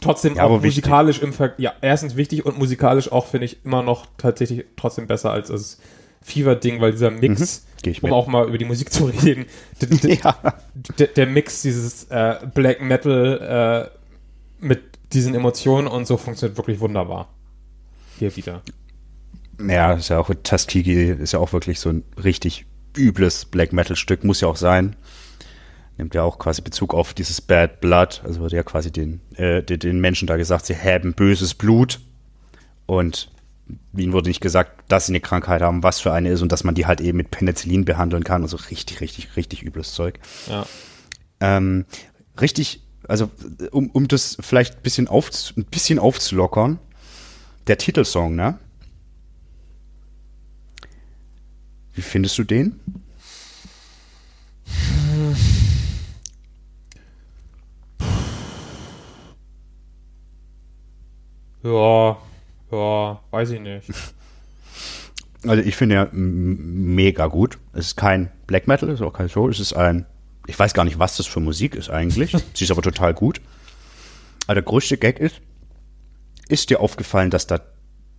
trotzdem Ja, auch aber wichtig. musikalisch im Ver ja, erstens wichtig und musikalisch auch, finde ich, immer noch tatsächlich trotzdem besser als das Fever-Ding, weil dieser Mix, ich um auch mal über die Musik zu reden, ja. der, der Mix dieses äh, Black Metal äh, mit diesen Emotionen und so funktioniert wirklich wunderbar. Hier wieder. Ja, ist ja auch Tuskegee ist ja auch wirklich so ein richtig übles Black Metal Stück, muss ja auch sein. Nimmt ja auch quasi Bezug auf dieses Bad Blood, also wurde ja quasi den, äh, den, den Menschen da gesagt, sie haben böses Blut und ihnen wurde nicht gesagt, dass sie eine Krankheit haben, was für eine ist und dass man die halt eben mit Penicillin behandeln kann. Also richtig, richtig, richtig übles Zeug. Ja. Ähm, richtig, also um, um das vielleicht ein bisschen, auf, ein bisschen aufzulockern, der Titelsong, ne? Wie findest du den? Ja, ja, weiß ich nicht. Also ich finde ja mega gut. Es ist kein Black Metal, es ist auch kein Soul, es ist ein, ich weiß gar nicht, was das für Musik ist eigentlich. Sie ist aber total gut. Aber der größte Gag ist, ist dir aufgefallen, dass da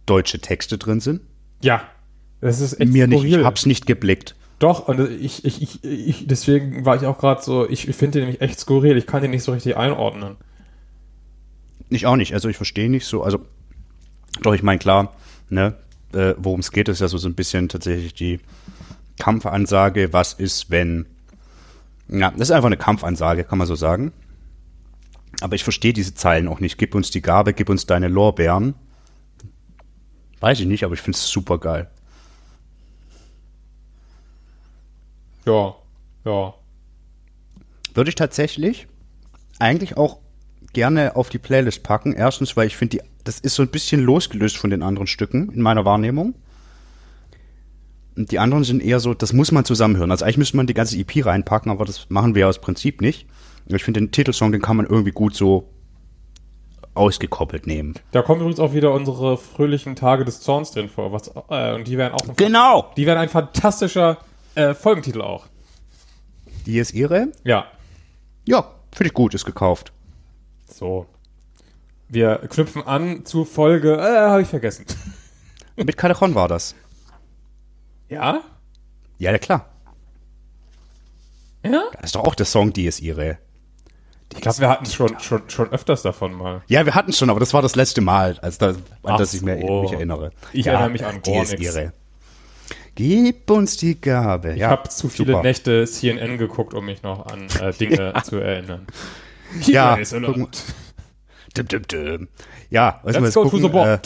deutsche Texte drin sind? Ja, das ist echt Mir nicht, ich hab's nicht geblickt. Doch, und ich, ich, ich, ich, deswegen war ich auch gerade so, ich finde den nämlich echt skurril, ich kann den nicht so richtig einordnen. Ich auch nicht. Also ich verstehe nicht so. Also doch, ich meine klar, ne, äh, worum es geht, ist ja so, so ein bisschen tatsächlich die Kampfansage. Was ist, wenn? Ja, das ist einfach eine Kampfansage, kann man so sagen. Aber ich verstehe diese Zeilen auch nicht. Gib uns die Gabe, gib uns deine Lorbeeren. Weiß ich nicht, aber ich finde es super geil. Ja, ja. Würde ich tatsächlich eigentlich auch gerne auf die Playlist packen. Erstens, weil ich finde, das ist so ein bisschen losgelöst von den anderen Stücken in meiner Wahrnehmung. Und die anderen sind eher so, das muss man zusammenhören. Also eigentlich müsste man die ganze EP reinpacken, aber das machen wir ja aus Prinzip nicht. Ich finde den Titelsong, den kann man irgendwie gut so ausgekoppelt nehmen. Da kommen übrigens auch wieder unsere fröhlichen Tage des Zorns drin vor. Was, äh, und die wären auch Genau! die wären ein fantastischer äh, Folgentitel auch. Die ist ihre? Ja. Ja, finde ich gut, ist gekauft. So. Wir knüpfen an zu Folge, äh, habe ich vergessen. Mit Callejon war das. Ja? Ja, ja, klar. Ja? Das ist doch auch der Song, die ist ihre. Ich glaube, wir hatten schon, schon, schon öfters davon mal. Ja, wir hatten schon, aber das war das letzte Mal, als da, an Ach das ich mir, mich erinnere. Ich ja, erinnere mich an die ist ihre. Gib uns die Gabe. Ich ja, habe zu viele super. Nächte CNN geguckt, um mich noch an äh, Dinge zu erinnern. Ja, Hier ist guck mal. Irland. Dim, dim, dim. Ja, was Let's go jetzt to the gucken, äh,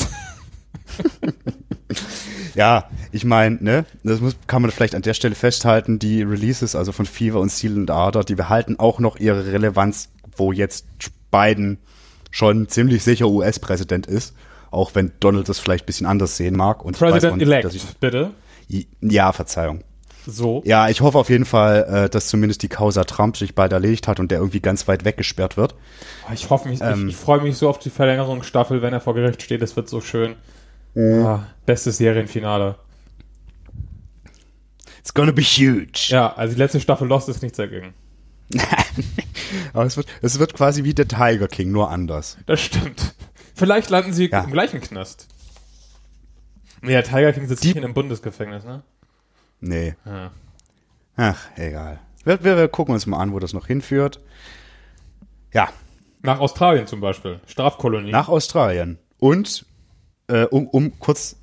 ja, ich meine, ne, das muss, kann man vielleicht an der Stelle festhalten, die Releases, also von Fever und Seal and Ardor, die behalten auch noch ihre Relevanz, wo jetzt Biden schon ziemlich sicher US-Präsident ist, auch wenn Donald das vielleicht ein bisschen anders sehen mag. Und ich weiß auch President nicht, elect, dass ich, bitte. ja, Verzeihung. So. Ja, ich hoffe auf jeden Fall, äh, dass zumindest die Causa Trump sich bald erledigt hat und der irgendwie ganz weit weggesperrt wird. Ich hoffe mich, Ähm. ich, ich freue mich so auf die Verlängerungsstaffel, wenn er vor Gericht steht. Das wird so schön. Mhm. Ah, bestes Serienfinale. It's gonna be huge. Ja, also die letzte Staffel Lost ist nichts dagegen. Aber es wird, es wird quasi wie der Tiger King, nur anders. Das stimmt. Vielleicht landen sie Ja. im gleichen Knast. Der Tiger King sitzt Die- nicht in einem Bundesgefängnis, ne? Nee. Ja. Ach, egal. Wir, wir, wir gucken uns mal an, wo das noch hinführt. Ja, Nach Australien zum Beispiel. Strafkolonie. nach Australien. Und, äh, um, um kurz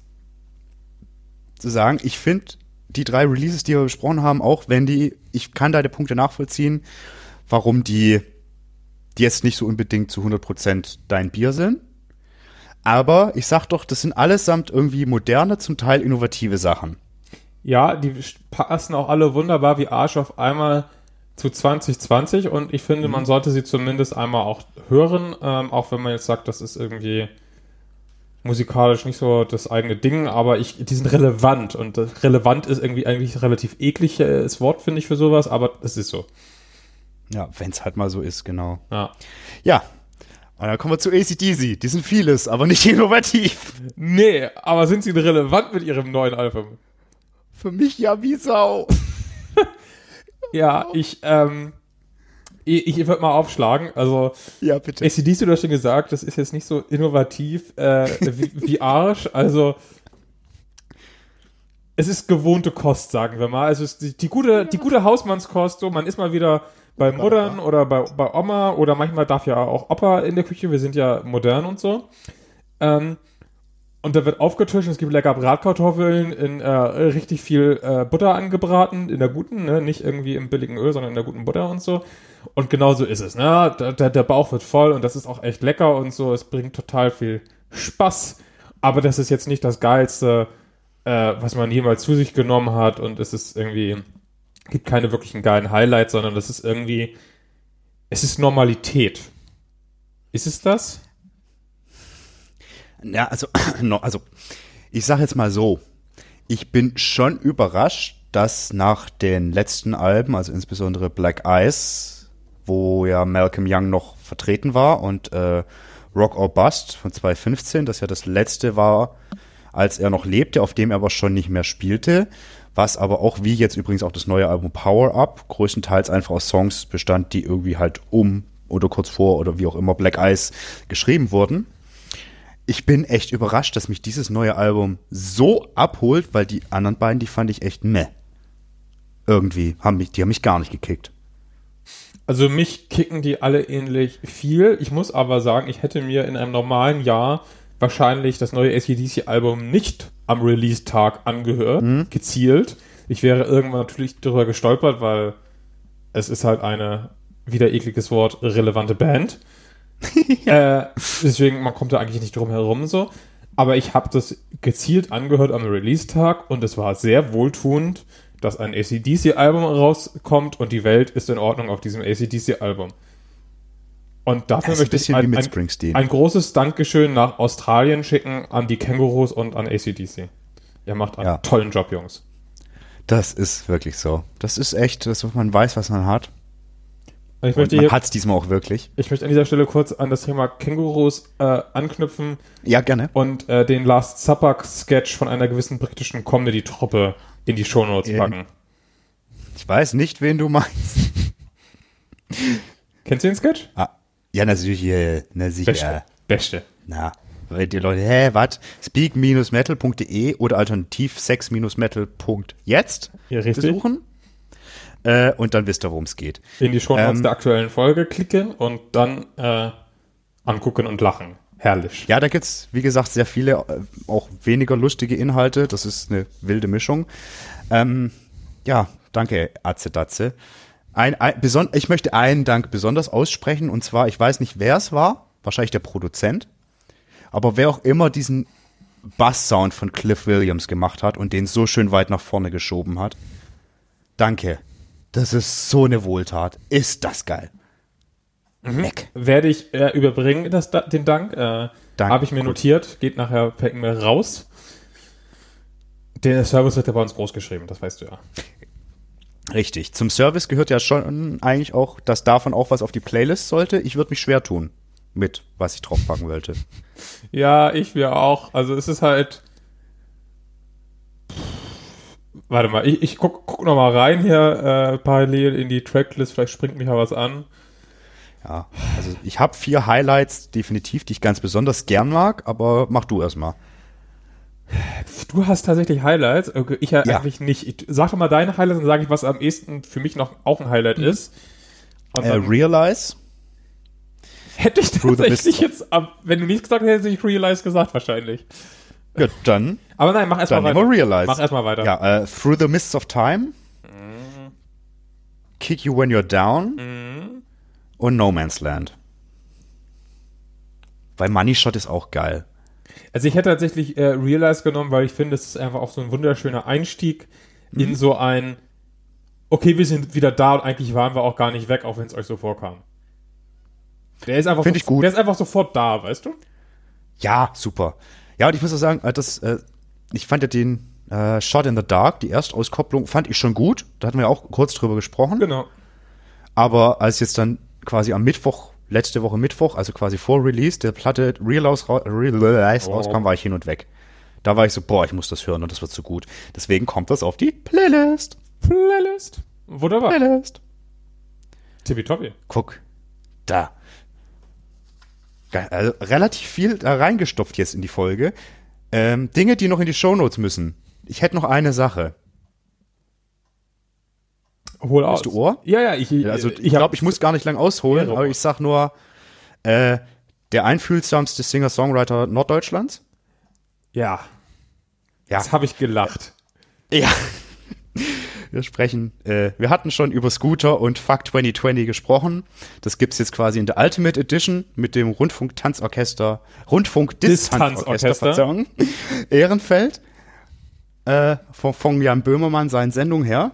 zu sagen, ich finde die drei Releases, die wir besprochen haben, auch wenn die, ich kann deine Punkte nachvollziehen, warum die, die jetzt nicht so unbedingt zu 100% dein Bier sind. Aber ich sag doch, das sind allesamt irgendwie moderne, zum Teil innovative Sachen. Ja, die passen auch alle wunderbar wie Arsch auf einmal zu 2020 und ich finde, man sollte sie zumindest einmal auch hören, ähm, auch wenn man jetzt sagt, das ist irgendwie musikalisch nicht so das eigene Ding, aber ich, die sind relevant und relevant ist irgendwie eigentlich ein relativ ekliges Wort, finde ich, für sowas, aber es ist so. Ja, wenn's halt mal so ist, genau. Ja. Ja. Und dann kommen wir zu ACDC. Die sind vieles, aber nicht innovativ. Nee, aber sind sie relevant mit ihrem neuen Album? Für mich ja wie Sau. Ja, ich, ähm, ich, ich würde mal aufschlagen, also Ja, bitte. ACDC, du hast schon gesagt, das ist jetzt nicht so innovativ äh, wie, wie Arsch. Also es ist gewohnte Kost, sagen wir mal. Also es ist die, die gute, die gute Hausmannskost. So, man ist mal wieder bei Muttern oder bei, bei Oma oder manchmal darf ja auch Opa in der Küche. Wir sind ja modern und so. Ähm, und da wird aufgetischt es gibt lecker Bratkartoffeln in äh, richtig viel äh, Butter angebraten, in der guten, ne? nicht irgendwie im billigen Öl, sondern in der guten Butter und so. Und genau so ist es. Ne? Der, der, der Bauch wird voll und das ist auch echt lecker und so. Es bringt total viel Spaß. Aber das ist jetzt nicht das Geilste, äh, was man jemals zu sich genommen hat. Und es ist irgendwie, gibt keine wirklichen geilen Highlights, sondern das ist irgendwie, es ist Normalität. Ist es das? Ja, also, also ich sag jetzt mal so, ich bin schon überrascht, dass nach den letzten Alben, also insbesondere Black Eyes, wo ja Malcolm Young noch vertreten war und äh, Rock or Bust von 2015, das ja das letzte war, als er noch lebte, auf dem er aber schon nicht mehr spielte, was aber auch wie jetzt übrigens auch das neue Album Power Up größtenteils einfach aus Songs bestand, die irgendwie halt um oder kurz vor oder wie auch immer Black Eyes geschrieben wurden ich bin echt überrascht, dass mich dieses neue Album so abholt, weil die anderen beiden, die fand ich echt meh. Irgendwie haben mich, die haben mich gar nicht gekickt. Also mich kicken die alle ähnlich viel. Ich muss aber sagen, ich hätte mir in einem normalen Jahr wahrscheinlich das neue ACDC-Album nicht am Release-Tag angehört, gezielt. Ich wäre irgendwann natürlich darüber gestolpert, weil es ist halt eine, wieder ekliges Wort, relevante Band. äh, deswegen, man kommt da eigentlich nicht drum herum so. Aber ich habe das gezielt angehört am Release-Tag und es war sehr wohltuend, dass ein ACDC-Album rauskommt und die Welt ist in Ordnung auf diesem ACDC-Album. Und dafür ein möchte ich ein, mit ein, Springsteen. ein großes Dankeschön nach Australien schicken an die Kängurus und an ACDC. Ihr macht einen Ja. tollen Job, Jungs. Das ist wirklich so. Das ist echt, dass man weiß, was man hat. Ich möchte, man hat es diesmal auch wirklich. ich möchte an dieser Stelle kurz an das Thema Kängurus äh, anknüpfen Ja, gerne. und äh, den Last Supper Sketch von einer gewissen britischen Comedy-Truppe in die Shownotes Ja. packen. Ich weiß nicht, wen du meinst. Kennst du den Sketch? Ah, ja, natürlich, äh, na sicher. Beste. Beste. Na, weil die Leute, hä, was? Speak-metal.de oder alternativ sex-metal.jetzt Ja, richtig. besuchen. Äh, und dann wisst ihr, worum es geht. In die Shownotes Ähm, der aktuellen Folge klicken und dann äh, angucken und lachen. Herrlich. Ja, da gibt's wie gesagt, sehr viele, äh, auch weniger lustige Inhalte. Das ist eine wilde Mischung. Ähm, ja, danke, Atze Datze. Ein, ein, beson ich möchte einen Dank besonders aussprechen, und zwar, ich weiß nicht, wer es war, wahrscheinlich der Produzent, aber wer auch immer diesen Bass-Sound von Cliff Williams gemacht hat und den so schön weit nach vorne geschoben hat. Danke. Das ist so eine Wohltat. Ist das geil. Leck. Werde ich äh, überbringen, das, da- den Dank. Äh, Dank, Habe ich mir gut. notiert. Geht nachher per E-Mail raus. Der Service wird ja bei uns groß geschrieben, das weißt du ja. Richtig. Zum Service gehört ja schon eigentlich auch, dass davon auch was auf die Playlist sollte. Ich würde mich schwer tun mit, was ich draufpacken wollte. Ja, ich wir auch. Also es ist halt. Warte mal, ich, ich guck, guck noch mal rein hier äh, parallel in die Tracklist. Vielleicht springt mich ja was an. Ja, also ich habe vier Highlights definitiv, die ich ganz besonders gern mag, aber mach du erstmal. Du hast tatsächlich Highlights. Okay, ich ja, Ja. eigentlich nicht. Ich, sag doch mal deine Highlights und sage ich, was am ehesten für mich noch auch ein Highlight ist. Und Äh, Realize. hätte ich tatsächlich jetzt, wenn du nichts gesagt hättest, hätte ich Realize gesagt wahrscheinlich. Ja, dann, Aber nein, mach erstmal dann weiter. nehmen wir Realize. Mach erstmal weiter. Ja, äh, Through the Mists of Time. Kick You When You're Down. Und No Man's Land. Weil Money Shot ist auch geil. Also ich hätte tatsächlich äh, Realize genommen, weil ich finde, es ist einfach auch so ein wunderschöner Einstieg Mhm. in so ein, okay, wir sind wieder da und eigentlich waren wir auch gar nicht weg, auch wenn es euch so vorkam. Der ist einfach, Find ich gut. Der ist einfach sofort da, weißt du? Ja, super. Ja, und ich muss auch sagen, äh, das, äh, ich fand ja den äh, Shot in the Dark, die Erstauskopplung, fand ich schon gut. Da hatten wir auch kurz drüber gesprochen. Genau. Aber als jetzt dann quasi am Mittwoch, letzte Woche Mittwoch, also quasi vor Release, der Platte Realize, ra Realize Oh. rauskam, war ich hin und weg. Da war ich so, boah, ich muss das hören und das wird so gut. Deswegen kommt das auf die Playlist. Playlist. Wunderbar. Playlist. Tippitoppi. Guck, da. Also relativ viel da reingestopft jetzt in die Folge. Ähm, Dinge, die noch in die Shownotes müssen. Ich hätte noch eine Sache. Hol aus. du Ohr? Ja, ja, ich, Also ich ich hab- glaube, ich muss gar nicht lang ausholen, aber ich sag nur, äh, der einfühlsamste Singer-Songwriter Norddeutschlands. Ja, Ja. das habe ich gelacht. Ja. Wir sprechen, äh, wir hatten schon über Scooter und Fuck 2020 gesprochen. Das gibt's jetzt quasi in der Ultimate Edition mit dem Rundfunk-Tanzorchester, Rundfunk-Distanzorchester. Verzeihung, Ehrenfeld, äh, von, von Jan Böhmermann seinen Sendungen her.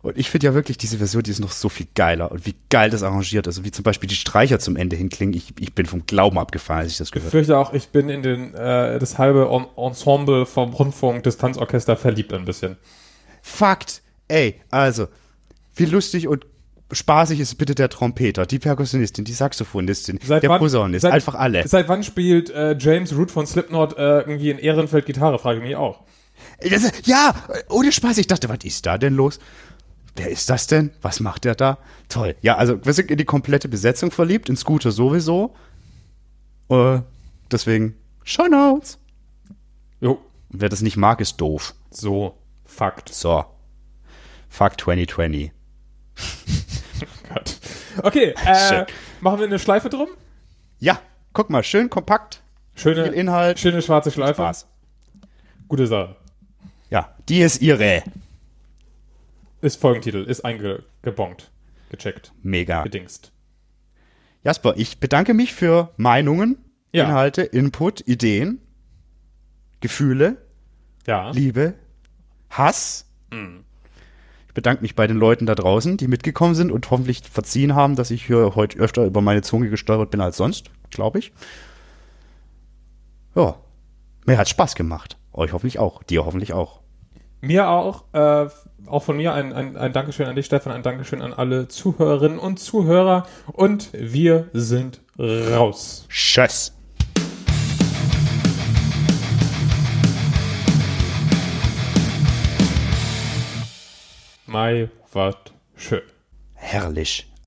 Und ich finde ja wirklich, diese Version, die ist noch so viel geiler und wie geil das arrangiert ist. Also wie zum Beispiel die Streicher zum Ende hinklingen. Ich, ich bin vom Glauben abgefallen, als ich das Ich gehört habe. fürchte auch, ich bin in den, äh, das halbe En Ensemble vom Rundfunk Distanzorchester verliebt ein bisschen. Fakt. Ey, also, wie lustig und spaßig ist bitte der Trompeter, die Perkussionistin, die Saxophonistin, der Posaunist, seit- einfach alle. Seit wann spielt äh, James Root von Slipknot äh, irgendwie in Ehrenfeld Gitarre, frage ich mich auch. Das, ja, ohne Spaß, ich dachte, was ist da denn los? Wer ist das denn? Was macht der da? Toll. Ja, also wir sind in die komplette Besetzung verliebt, in Scooter sowieso. Äh, deswegen, Shownotes. Jo, wer das nicht mag, ist doof. so, Fakt. So. Fuck 2020. Gott. Okay, äh, machen wir eine Schleife drum? Ja, guck mal, schön kompakt, Schöne, viel Inhalt. schöne schwarze Schleife. Spaß. Gute Sache. Ja, die ist ihre. Ist Folgentitel, ist eingebongt, gecheckt, Mega. gedingst. Jasper, ich bedanke mich für Meinungen, Ja. Inhalte, Input, Ideen, Gefühle, Ja. Liebe, Hass. Ich bedanke mich bei den Leuten da draußen, die mitgekommen sind und hoffentlich verziehen haben, dass ich hier heute öfter über meine Zunge gesteuert bin als sonst, glaube ich. Ja, mir hat Spaß gemacht. Euch hoffentlich auch. Dir hoffentlich auch. Mir auch, äh, auch von mir ein, ein, ein Dankeschön an dich, Stefan, ein Dankeschön an alle Zuhörerinnen und Zuhörer. Und wir sind raus. Tschüss. Mai, wat schön. Herrlich.